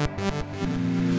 Música